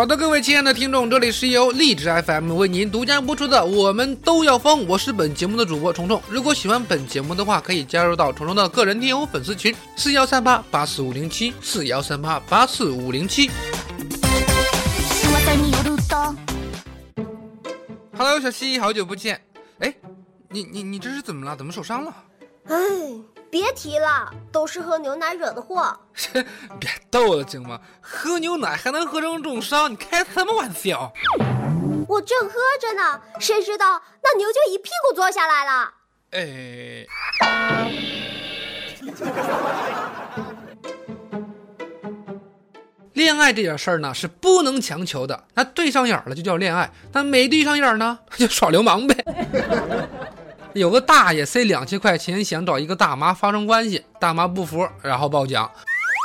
好的，各位亲爱的听众，这里是由励志 FM 为您独家播出的《我们都要疯》，我是本节目的主播虫虫。如果喜欢本节目的话，可以加入到虫虫的个人听友粉丝群：四幺三八八四五零七四幺三八八四五零七。Hello，小西，好久不见。哎，你你你这是怎么了？怎么受伤了？哎，别提了，都是喝牛奶惹的祸。别逗了，行吗？喝牛奶还能喝成重伤？你开什么玩笑？我正喝着呢，谁知道那牛就一屁股坐下来了。哎，恋爱这点事儿呢是不能强求的。那对上眼了就叫恋爱，那没对上眼呢 就耍流氓呗。有个大爷塞两千块钱想找一个大妈发生关系，大妈不服，然后报警。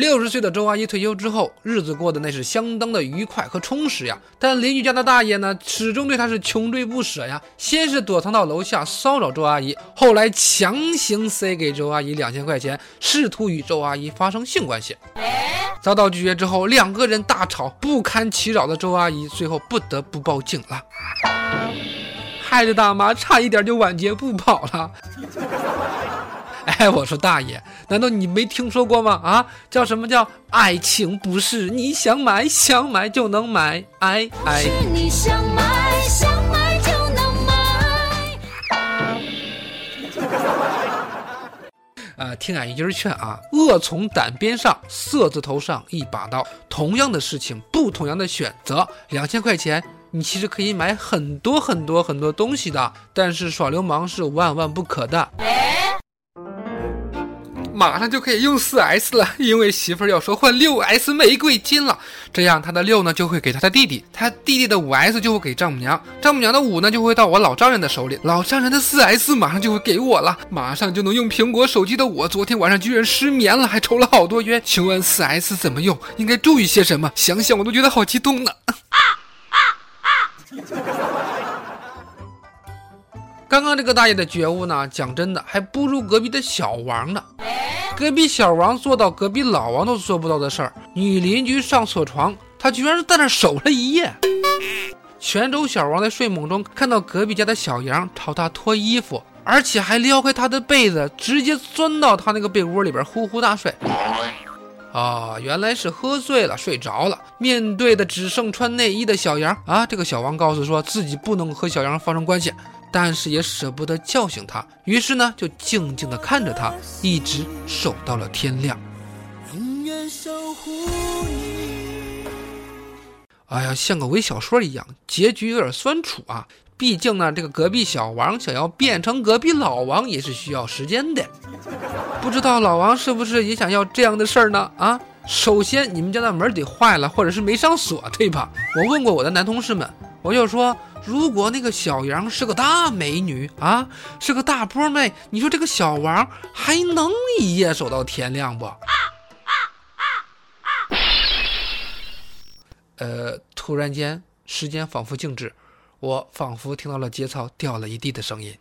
六十岁的周阿姨退休之后，日子过得那是相当的愉快和充实呀。但邻居家的大爷呢，始终对她是穷追不舍呀。先是躲藏到楼下骚扰周阿姨，后来强行塞给周阿姨两千块钱，试图与周阿姨发生性关系。遭到拒绝之后，两个人大吵，不堪其扰的周阿姨最后不得不报警了。害得大妈差一点就晚节不保了。哎，我说大爷，难道你没听说过吗？啊，叫什么叫爱情不是你想买想买就能买，哎哎。啊，听俺一句劝啊，恶从胆边上，色字头上一把刀。同样的事情，不同样的选择，两千块钱。你其实可以买很多很多很多东西的，但是耍流氓是万万不可的。马上就可以用四 S 了，因为媳妇儿要说换六 S 玫瑰金了，这样他的六呢就会给他的弟弟，他弟弟的五 S 就会给丈母娘，丈母娘的五呢就会到我老丈人的手里，老丈人的四 S 马上就会给我了，马上就能用苹果手机的我，昨天晚上居然失眠了，还抽了好多烟。请问四 S 怎么用？应该注意些什么？想想我都觉得好激动呢。刚刚这个大爷的觉悟呢，讲真的还不如隔壁的小王呢。隔壁小王做到隔壁老王都做不到的事儿，女邻居上错床，他居然是在那守了一夜。泉州小王在睡梦中看到隔壁家的小杨朝他脱衣服，而且还撩开他的被子，直接钻到他那个被窝里边呼呼大睡。啊，原来是喝醉了睡着了。面对的只剩穿内衣的小杨啊，这个小王告诉说自己不能和小杨发生关系，但是也舍不得叫醒他，于是呢就静静的看着他，一直守到了天亮。永远守护你。哎呀，像个微小说一样，结局有点酸楚啊。毕竟呢，这个隔壁小王想要变成隔壁老王也是需要时间的。不知道老王是不是也想要这样的事儿呢？啊，首先你们家的门得坏了，或者是没上锁，对吧？我问过我的男同事们，我就说，如果那个小杨是个大美女啊，是个大波妹，你说这个小王还能一夜守到天亮不？呃，突然间，时间仿佛静止。我仿佛听到了节操掉了一地的声音。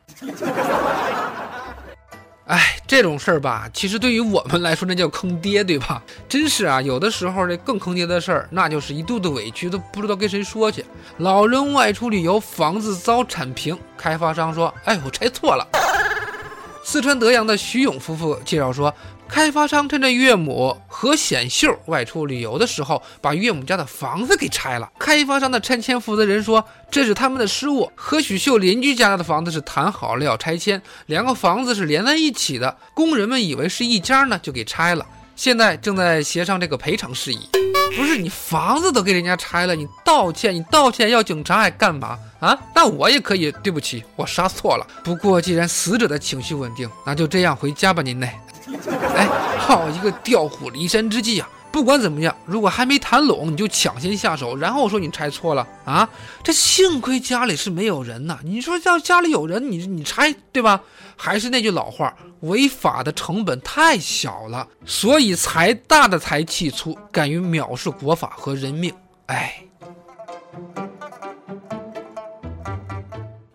哎，这种事儿吧，其实对于我们来说，那叫坑爹，对吧？真是啊，有的时候这更坑爹的事儿，那就是一肚子委屈都不知道跟谁说去。老人外出旅游，房子遭铲平，开发商说：“哎，我拆错了。”四川德阳的徐勇夫妇介绍说。开发商趁着岳母何显秀外出旅游的时候，把岳母家的房子给拆了。开发商的拆迁负责人说：“这是他们的失误。和许秀邻居家的房子是谈好了要拆迁，两个房子是连在一起的，工人们以为是一家呢，就给拆了。现在正在协商这个赔偿事宜。不是你房子都给人家拆了，你道歉，你道歉要警察还干嘛啊？那我也可以，对不起，我杀错了。不过既然死者的情绪稳定，那就这样回家吧，您嘞。”哎，好一个调虎离山之计啊！不管怎么样，如果还没谈拢你就抢先下手，然后说你拆错了啊，这幸亏家里是没有人呐。你说要家里有人，你你拆对吧？还是那句老话，违法的成本太小了，所以财大的财气粗，敢于藐视国法和人命。哎。